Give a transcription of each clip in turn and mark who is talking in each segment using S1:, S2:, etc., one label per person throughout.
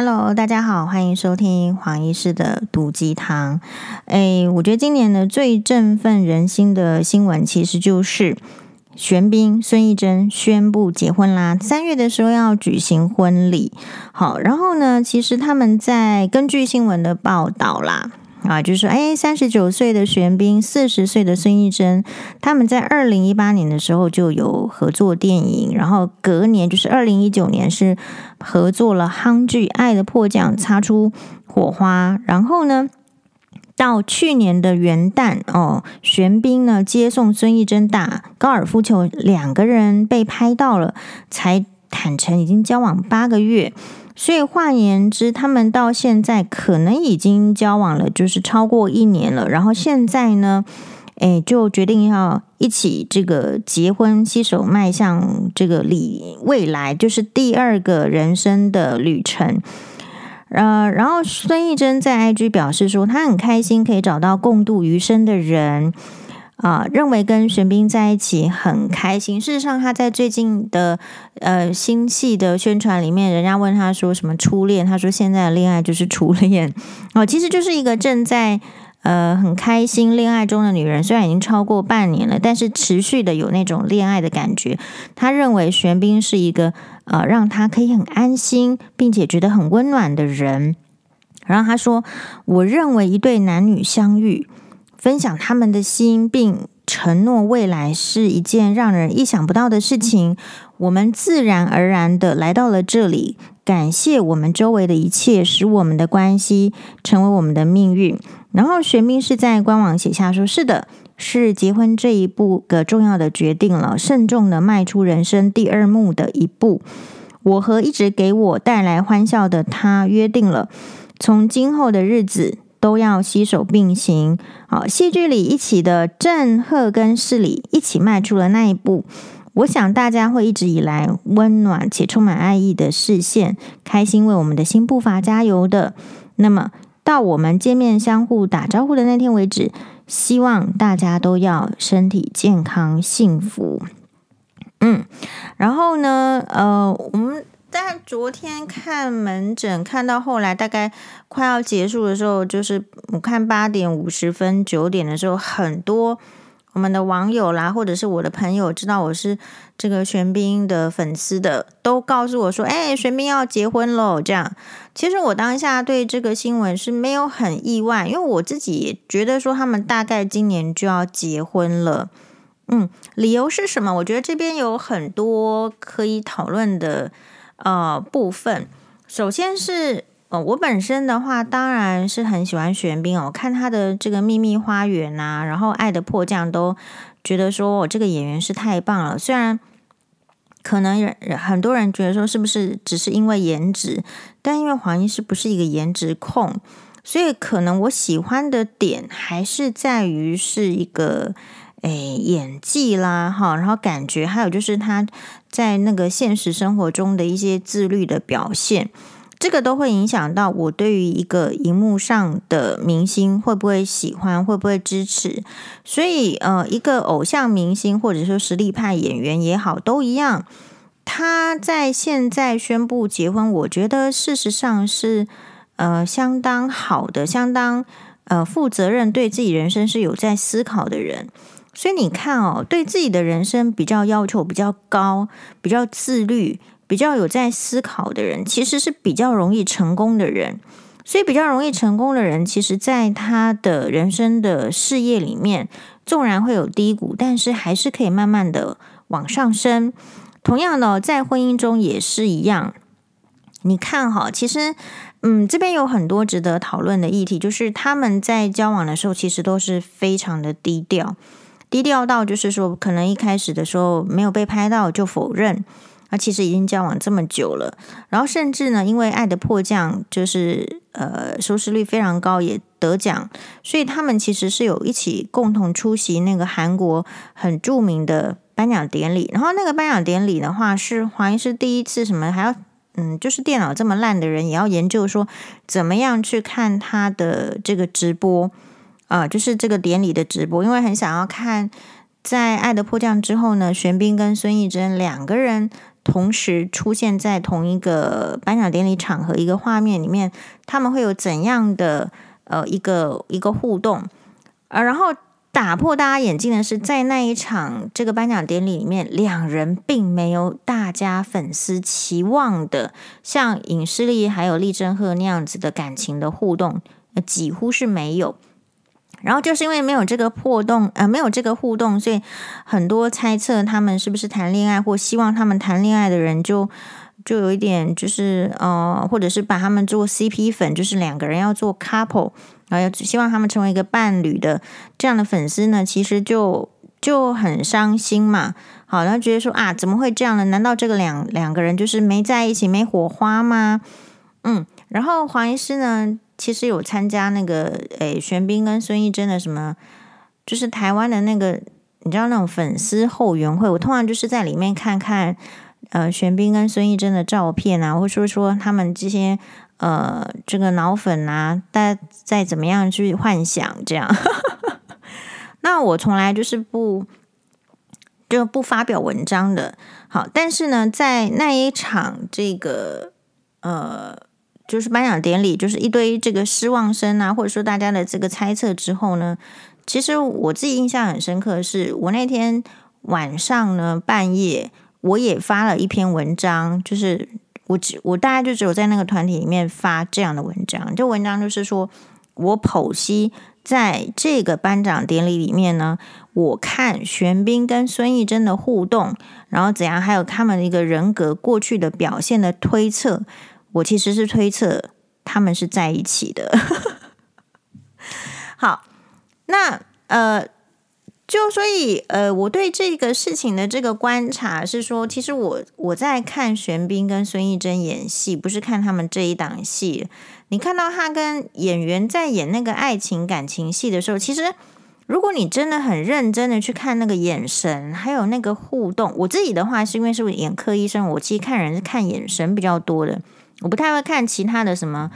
S1: Hello，大家好，欢迎收听黄医师的毒鸡汤。诶，我觉得今年的最振奋人心的新闻，其实就是玄彬、孙艺珍宣布结婚啦。三月的时候要举行婚礼，好，然后呢，其实他们在根据新闻的报道啦。啊，就是说，哎，三十九岁的玄彬，四十岁的孙艺珍，他们在二零一八年的时候就有合作电影，然后隔年就是二零一九年是合作了夯剧《爱的迫降》，擦出火花。然后呢，到去年的元旦哦，玄彬呢接送孙艺珍打高尔夫球，两个人被拍到了，才坦诚已经交往八个月。所以换言之，他们到现在可能已经交往了，就是超过一年了。然后现在呢，诶，就决定要一起这个结婚，携手迈向这个里未来，就是第二个人生的旅程。呃，然后孙艺珍在 IG 表示说，她很开心可以找到共度余生的人。啊，认为跟玄彬在一起很开心。事实上，他在最近的呃新戏的宣传里面，人家问他说什么初恋，他说现在的恋爱就是初恋。哦，其实就是一个正在呃很开心恋爱中的女人，虽然已经超过半年了，但是持续的有那种恋爱的感觉。他认为玄彬是一个呃让他可以很安心，并且觉得很温暖的人。然后他说：“我认为一对男女相遇。”分享他们的心，并承诺未来是一件让人意想不到的事情。我们自然而然的来到了这里，感谢我们周围的一切，使我们的关系成为我们的命运。然后玄彬是在官网写下说：“是的，是结婚这一步的重要的决定了，慎重的迈出人生第二幕的一步。我和一直给我带来欢笑的他约定了，从今后的日子。”都要携手并行。好，戏剧里一起的郑赫跟世里一起迈出了那一步。我想大家会一直以来温暖且充满爱意的视线，开心为我们的新步伐加油的。那么到我们见面相互打招呼的那天为止，希望大家都要身体健康、幸福。嗯，然后呢，呃，我们。但昨天看门诊看到后来大概快要结束的时候，就是我看八点五十分九点的时候，很多我们的网友啦，或者是我的朋友知道我是这个玄彬的粉丝的，都告诉我说：“哎，玄彬要结婚喽！”这样，其实我当下对这个新闻是没有很意外，因为我自己觉得说他们大概今年就要结婚了。嗯，理由是什么？我觉得这边有很多可以讨论的。呃，部分首先是呃，我本身的话当然是很喜欢玄彬哦，看他的这个《秘密花园》啊，然后《爱的迫降》都觉得说我这个演员是太棒了。虽然可能很多人觉得说是不是只是因为颜值，但因为黄医师不是一个颜值控，所以可能我喜欢的点还是在于是一个。哎，演技啦，哈，然后感觉还有就是他在那个现实生活中的一些自律的表现，这个都会影响到我对于一个荧幕上的明星会不会喜欢，会不会支持。所以，呃，一个偶像明星或者说实力派演员也好，都一样。他在现在宣布结婚，我觉得事实上是呃相当好的，相当呃负责任，对自己人生是有在思考的人。所以你看哦，对自己的人生比较要求比较高、比较自律、比较有在思考的人，其实是比较容易成功的人。所以比较容易成功的人，其实在他的人生的事业里面，纵然会有低谷，但是还是可以慢慢的往上升。同样的，在婚姻中也是一样。你看哈，其实嗯，这边有很多值得讨论的议题，就是他们在交往的时候，其实都是非常的低调。低调到就是说，可能一开始的时候没有被拍到就否认，啊，其实已经交往这么久了，然后甚至呢，因为《爱的迫降》就是呃收视率非常高，也得奖，所以他们其实是有一起共同出席那个韩国很著名的颁奖典礼，然后那个颁奖典礼的话是黄医师第一次什么还要嗯，就是电脑这么烂的人也要研究说怎么样去看他的这个直播。啊、就是这个典礼的直播，因为很想要看，在《爱的迫降》之后呢，玄彬跟孙艺珍两个人同时出现在同一个颁奖典礼场合一个画面里面，他们会有怎样的呃一个一个互动？呃，然后打破大家眼镜的是，在那一场这个颁奖典礼里面，两人并没有大家粉丝期望的像尹诗丽还有李正赫那样子的感情的互动，呃，几乎是没有。然后就是因为没有这个破洞，呃，没有这个互动，所以很多猜测他们是不是谈恋爱，或希望他们谈恋爱的人就就有一点就是呃，或者是把他们做 CP 粉，就是两个人要做 couple，然后希望他们成为一个伴侣的这样的粉丝呢，其实就就很伤心嘛。好，然后觉得说啊，怎么会这样呢？难道这个两两个人就是没在一起，没火花吗？嗯，然后黄医师呢？其实有参加那个诶，玄彬跟孙艺珍的什么，就是台湾的那个，你知道那种粉丝后援会。我通常就是在里面看看，呃，玄彬跟孙艺珍的照片啊，或者说说他们这些呃这个脑粉啊，再再怎么样去幻想这样。那我从来就是不就不发表文章的。好，但是呢，在那一场这个呃。就是颁奖典礼，就是一堆这个失望声啊，或者说大家的这个猜测之后呢，其实我自己印象很深刻的是，我那天晚上呢半夜，我也发了一篇文章，就是我只我大概就只有在那个团体里面发这样的文章，这文章就是说我剖析在这个颁奖典礼里面呢，我看玄彬跟孙艺珍的互动，然后怎样，还有他们的一个人格过去的表现的推测。我其实是推测他们是在一起的。好，那呃，就所以呃，我对这个事情的这个观察是说，其实我我在看玄彬跟孙艺珍演戏，不是看他们这一档戏。你看到他跟演员在演那个爱情感情戏的时候，其实如果你真的很认真的去看那个眼神，还有那个互动，我自己的话是因为是眼科医生，我其实看人是看眼神比较多的。我不太会看其他的什么，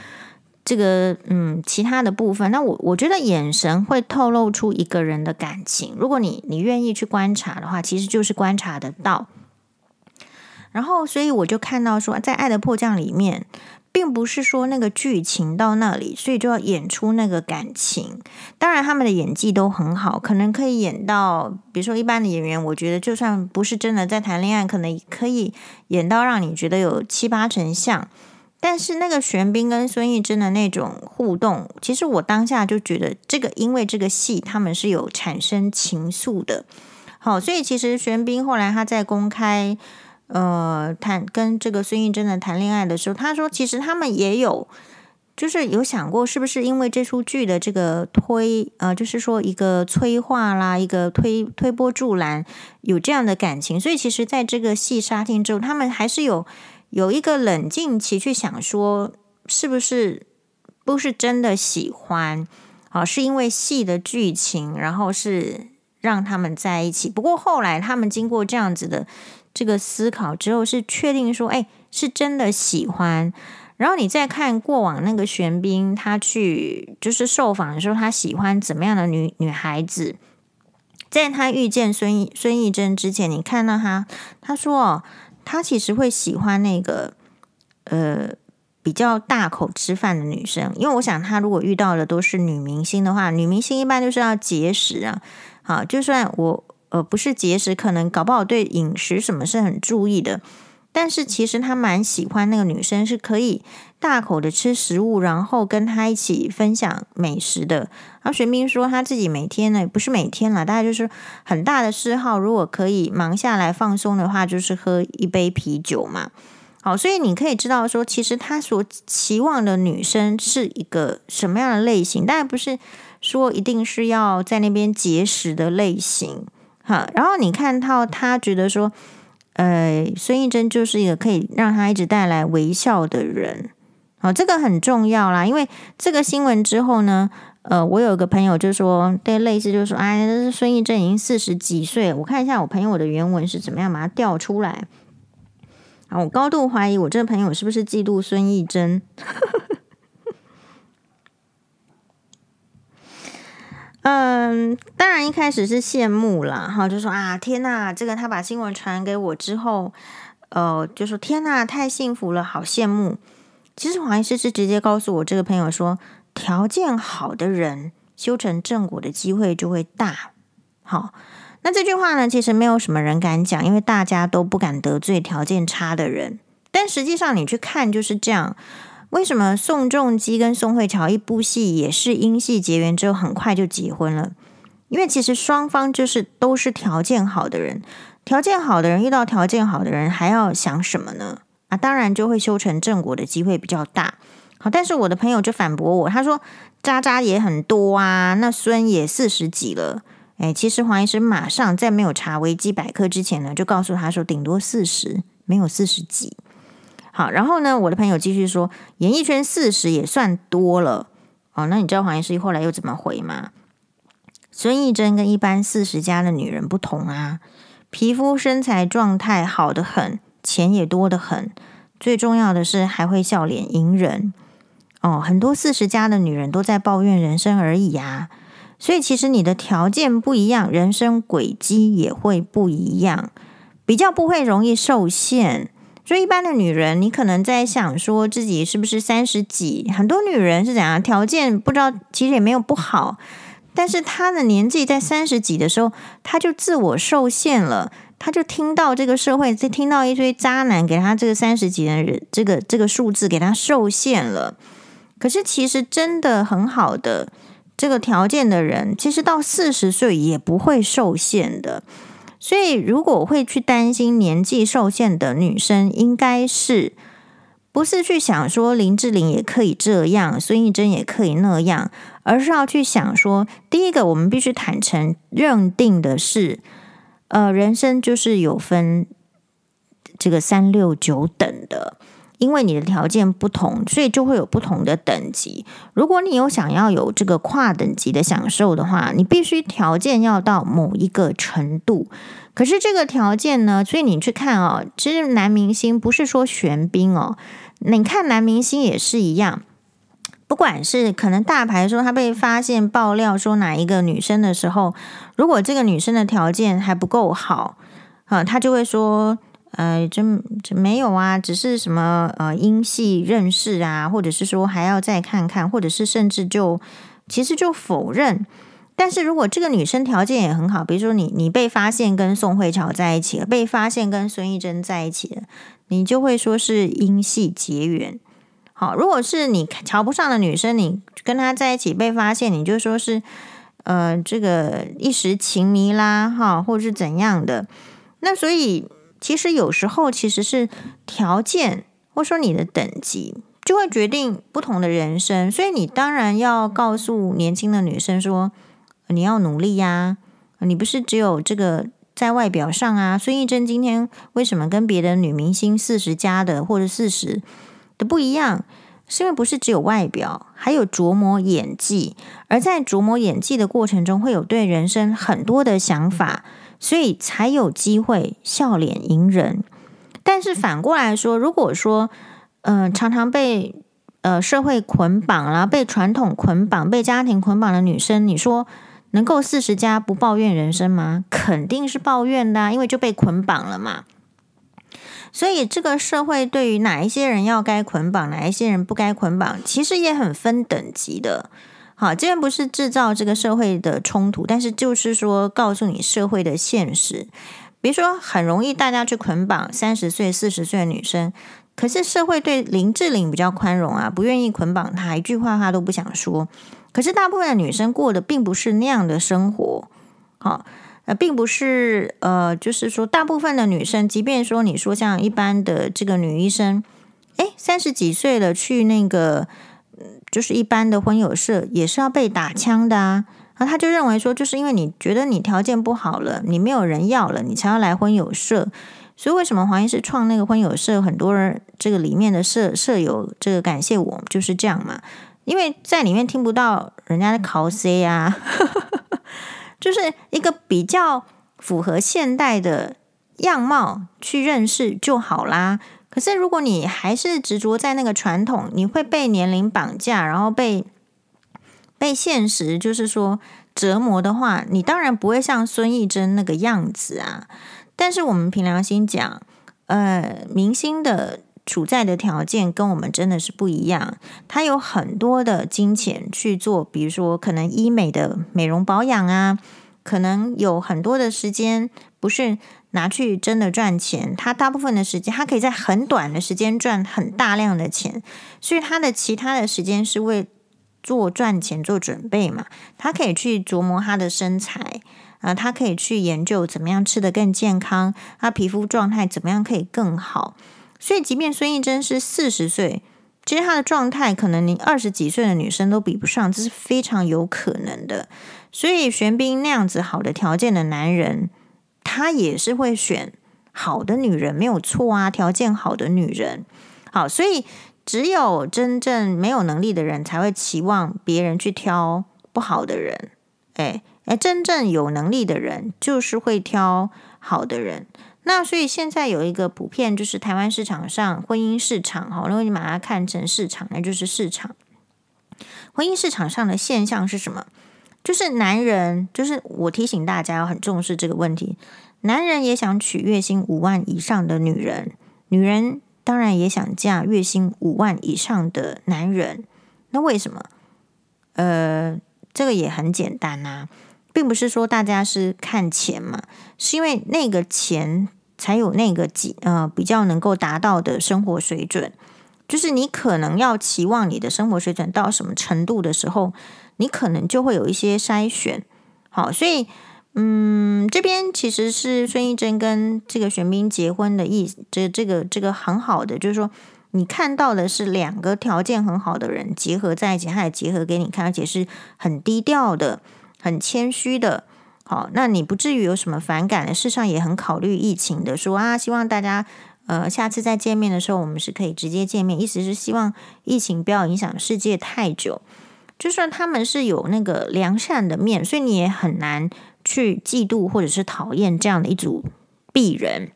S1: 这个嗯，其他的部分。那我我觉得眼神会透露出一个人的感情。如果你你愿意去观察的话，其实就是观察得到。然后，所以我就看到说，在《爱的迫降》里面，并不是说那个剧情到那里，所以就要演出那个感情。当然，他们的演技都很好，可能可以演到，比如说一般的演员，我觉得就算不是真的在谈恋爱，可能可以演到让你觉得有七八成像。但是那个玄彬跟孙艺珍的那种互动，其实我当下就觉得这个，因为这个戏他们是有产生情愫的，好，所以其实玄彬后来他在公开呃谈跟这个孙艺珍的谈恋爱的时候，他说其实他们也有就是有想过是不是因为这出剧的这个推呃，就是说一个催化啦，一个推推波助澜，有这样的感情，所以其实在这个戏杀青之后，他们还是有。有一个冷静期去想说，是不是不是真的喜欢啊？是因为戏的剧情，然后是让他们在一起。不过后来他们经过这样子的这个思考之后，是确定说，哎，是真的喜欢。然后你再看过往那个玄彬，他去就是受访的时候，他喜欢怎么样的女女孩子？在他遇见孙孙艺珍之前，你看到他，他说哦。他其实会喜欢那个呃比较大口吃饭的女生，因为我想他如果遇到的都是女明星的话，女明星一般就是要节食啊。好，就算我呃不是节食，可能搞不好对饮食什么是很注意的，但是其实他蛮喜欢那个女生是可以大口的吃食物，然后跟他一起分享美食的。然后玄彬说他自己每天呢，不是每天啦，大概就是很大的嗜好。如果可以忙下来放松的话，就是喝一杯啤酒嘛。好，所以你可以知道说，其实他所期望的女生是一个什么样的类型，当然不是说一定是要在那边节食的类型。哈，然后你看到他觉得说，呃，孙艺珍就是一个可以让他一直带来微笑的人。好，这个很重要啦，因为这个新闻之后呢。呃，我有个朋友就说，对，类似就是说，哎，这孙艺珍已经四十几岁，我看一下我朋友的原文是怎么样，把它调出来。啊，我高度怀疑我这个朋友是不是嫉妒孙艺珍？嗯，当然一开始是羡慕啦，哈，就说啊，天呐，这个他把新闻传给我之后，呃，就说天哪，太幸福了，好羡慕。其实黄医师是直接告诉我这个朋友说，条件好的人修成正果的机会就会大。好，那这句话呢，其实没有什么人敢讲，因为大家都不敢得罪条件差的人。但实际上你去看就是这样。为什么宋仲基跟宋慧乔一部戏也是因戏结缘之后很快就结婚了？因为其实双方就是都是条件好的人。条件好的人遇到条件好的人，还要想什么呢？啊，当然就会修成正果的机会比较大。好，但是我的朋友就反驳我，他说渣渣也很多啊，那孙也四十几了。诶，其实黄医师马上在没有查维基百科之前呢，就告诉他说顶多四十，没有四十几。好，然后呢，我的朋友继续说，演艺圈四十也算多了。哦，那你知道黄医师后来又怎么回吗？孙艺珍跟一般四十加的女人不同啊。皮肤身材状态好得很，钱也多得很，最重要的是还会笑脸迎人哦。很多四十加的女人都在抱怨人生而已啊。所以其实你的条件不一样，人生轨迹也会不一样，比较不会容易受限。所以一般的女人，你可能在想说自己是不是三十几？很多女人是怎样？条件不知道，其实也没有不好。但是她的年纪在三十几的时候，她就自我受限了，他就听到这个社会，就听到一堆渣男给他这个三十几的人，这个这个数字给他受限了。可是其实真的很好的这个条件的人，其实到四十岁也不会受限的。所以如果会去担心年纪受限的女生，应该是。不是去想说林志玲也可以这样，孙艺珍也可以那样，而是要去想说，第一个，我们必须坦诚认定的是，呃，人生就是有分这个三六九等的，因为你的条件不同，所以就会有不同的等级。如果你有想要有这个跨等级的享受的话，你必须条件要到某一个程度。可是这个条件呢，所以你去看哦，其实男明星不是说玄彬哦。你看男明星也是一样，不管是可能大牌说他被发现爆料说哪一个女生的时候，如果这个女生的条件还不够好，啊，他就会说，呃，这这没有啊，只是什么呃因戏认识啊，或者是说还要再看看，或者是甚至就其实就否认。但是如果这个女生条件也很好，比如说你你被发现跟宋慧乔在一起了，被发现跟孙艺珍在一起了。你就会说是因戏结缘，好，如果是你瞧不上的女生，你跟她在一起被发现，你就说是呃这个一时情迷啦，哈，或者是怎样的。那所以其实有时候其实是条件，或者说你的等级，就会决定不同的人生。所以你当然要告诉年轻的女生说，你要努力呀，你不是只有这个。在外表上啊，孙艺珍今天为什么跟别的女明星四十加的或者四十的不一样？是因为不是只有外表，还有琢磨演技，而在琢磨演技的过程中，会有对人生很多的想法，所以才有机会笑脸迎人。但是反过来说，如果说，嗯、呃，常常被呃社会捆绑，啦被传统捆绑、被家庭捆绑的女生，你说？能够四十加不抱怨人生吗？肯定是抱怨的啊，因为就被捆绑了嘛。所以这个社会对于哪一些人要该捆绑，哪一些人不该捆绑，其实也很分等级的。好，这边不是制造这个社会的冲突，但是就是说告诉你社会的现实。比如说，很容易大家去捆绑三十岁、四十岁的女生，可是社会对林志玲比较宽容啊，不愿意捆绑她，一句话她都不想说。可是大部分的女生过的并不是那样的生活，好，呃，并不是呃，就是说大部分的女生，即便说你说像一般的这个女医生，诶，三十几岁了去那个，就是一般的婚友社也是要被打枪的啊，然后他就认为说，就是因为你觉得你条件不好了，你没有人要了，你才要来婚友社，所以为什么黄医师创那个婚友社，很多人这个里面的舍舍友这个感谢我，就是这样嘛。因为在里面听不到人家的考 C 啊，就是一个比较符合现代的样貌去认识就好啦。可是如果你还是执着在那个传统，你会被年龄绑架，然后被被现实就是说折磨的话，你当然不会像孙艺珍那个样子啊。但是我们凭良心讲。呃，明星的处在的条件跟我们真的是不一样。他有很多的金钱去做，比如说可能医美的美容保养啊，可能有很多的时间不是拿去真的赚钱，他大部分的时间他可以在很短的时间赚很大量的钱，所以他的其他的时间是为做赚钱做准备嘛。他可以去琢磨他的身材。啊，他可以去研究怎么样吃得更健康，他皮肤状态怎么样可以更好。所以，即便孙艺珍是四十岁，其实她的状态可能你二十几岁的女生都比不上，这是非常有可能的。所以，玄彬那样子好的条件的男人，他也是会选好的女人，没有错啊，条件好的女人。好，所以只有真正没有能力的人才会期望别人去挑不好的人，哎。哎，真正有能力的人就是会挑好的人。那所以现在有一个普遍，就是台湾市场上婚姻市场，哈，如果你把它看成市场，那就是市场。婚姻市场上的现象是什么？就是男人，就是我提醒大家要很重视这个问题。男人也想娶月薪五万以上的女人，女人当然也想嫁月薪五万以上的男人。那为什么？呃，这个也很简单呐。并不是说大家是看钱嘛，是因为那个钱才有那个几呃比较能够达到的生活水准。就是你可能要期望你的生活水准到什么程度的时候，你可能就会有一些筛选。好，所以嗯，这边其实是孙艺珍跟这个玄彬结婚的意，这这个这个很好的，就是说你看到的是两个条件很好的人结合在一起，他也结合给你看，而且是很低调的。很谦虚的，好，那你不至于有什么反感的。事实上也很考虑疫情的，说啊，希望大家呃下次再见面的时候，我们是可以直接见面。意思是希望疫情不要影响世界太久。就算他们是有那个良善的面，所以你也很难去嫉妒或者是讨厌这样的一组鄙人。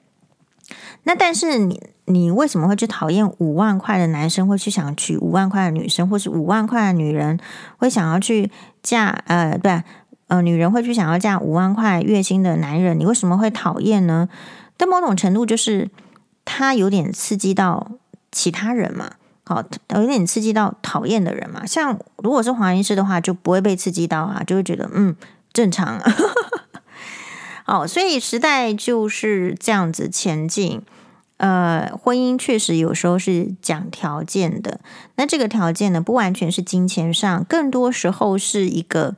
S1: 那但是你你为什么会去讨厌五万块的男生，会去想娶五万块的女生，或是五万块的女人会想要去？嫁呃对呃女人会去想要嫁五万块月薪的男人，你为什么会讨厌呢？但某种程度就是他有点刺激到其他人嘛，好，有点刺激到讨厌的人嘛。像如果是黄医师的话，就不会被刺激到啊，就会觉得嗯正常。好，所以时代就是这样子前进。呃，婚姻确实有时候是讲条件的。那这个条件呢，不完全是金钱上，更多时候是一个，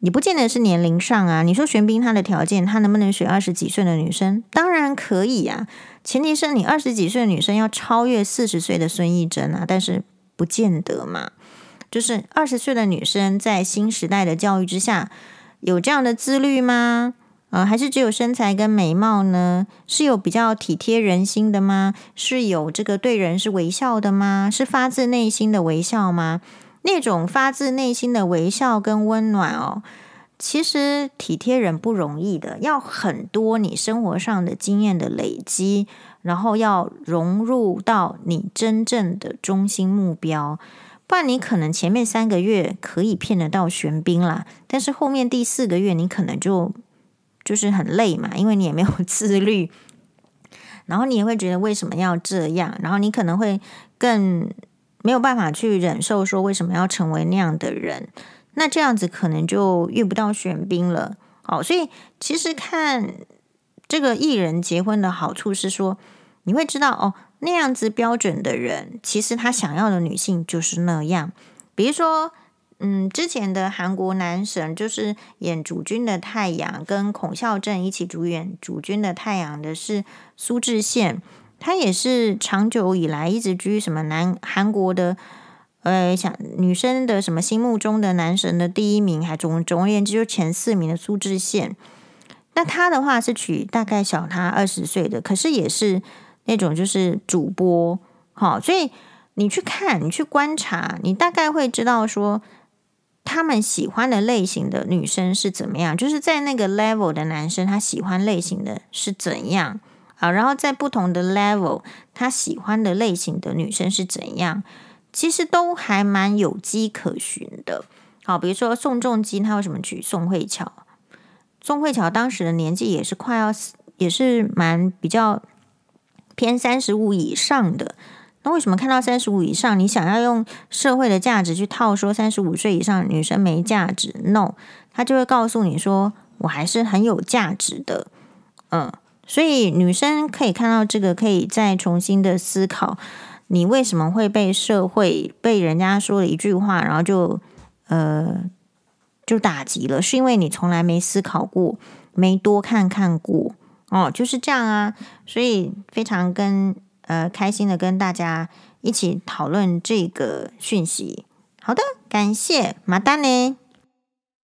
S1: 你不见得是年龄上啊。你说玄彬他的条件，他能不能选二十几岁的女生？当然可以啊，前提是你二十几岁的女生要超越四十岁的孙艺珍啊。但是不见得嘛，就是二十岁的女生在新时代的教育之下，有这样的自律吗？呃，还是只有身材跟美貌呢？是有比较体贴人心的吗？是有这个对人是微笑的吗？是发自内心的微笑吗？那种发自内心的微笑跟温暖哦，其实体贴人不容易的，要很多你生活上的经验的累积，然后要融入到你真正的中心目标，不然你可能前面三个月可以骗得到玄彬啦，但是后面第四个月你可能就。就是很累嘛，因为你也没有 自律，然后你也会觉得为什么要这样，然后你可能会更没有办法去忍受说为什么要成为那样的人，那这样子可能就遇不到玄彬了。哦，所以其实看这个艺人结婚的好处是说，你会知道哦，那样子标准的人，其实他想要的女性就是那样，比如说。嗯，之前的韩国男神就是演主君的太阳，跟孔孝正一起主演主君的太阳的是苏志燮，他也是长久以来一直居什么南韩国的呃想女生的什么心目中的男神的第一名，还总总而言之就前四名的苏志燮。那他的话是娶大概小他二十岁的，可是也是那种就是主播，好，所以你去看，你去观察，你大概会知道说。他们喜欢的类型的女生是怎么样？就是在那个 level 的男生，他喜欢类型的是怎样啊？然后在不同的 level，他喜欢的类型的女生是怎样？其实都还蛮有迹可循的。好，比如说宋仲基，他为什么娶宋慧乔？宋慧乔当时的年纪也是快要，也是蛮比较偏三十五以上的。那为什么看到三十五以上，你想要用社会的价值去套说三十五岁以上女生没价值？No，他就会告诉你说，我还是很有价值的。嗯，所以女生可以看到这个，可以再重新的思考，你为什么会被社会被人家说了一句话，然后就呃就打击了，是因为你从来没思考过，没多看看过哦，就是这样啊。所以非常跟。呃，开心的跟大家一起讨论这个讯息。好的，感谢马丹呢。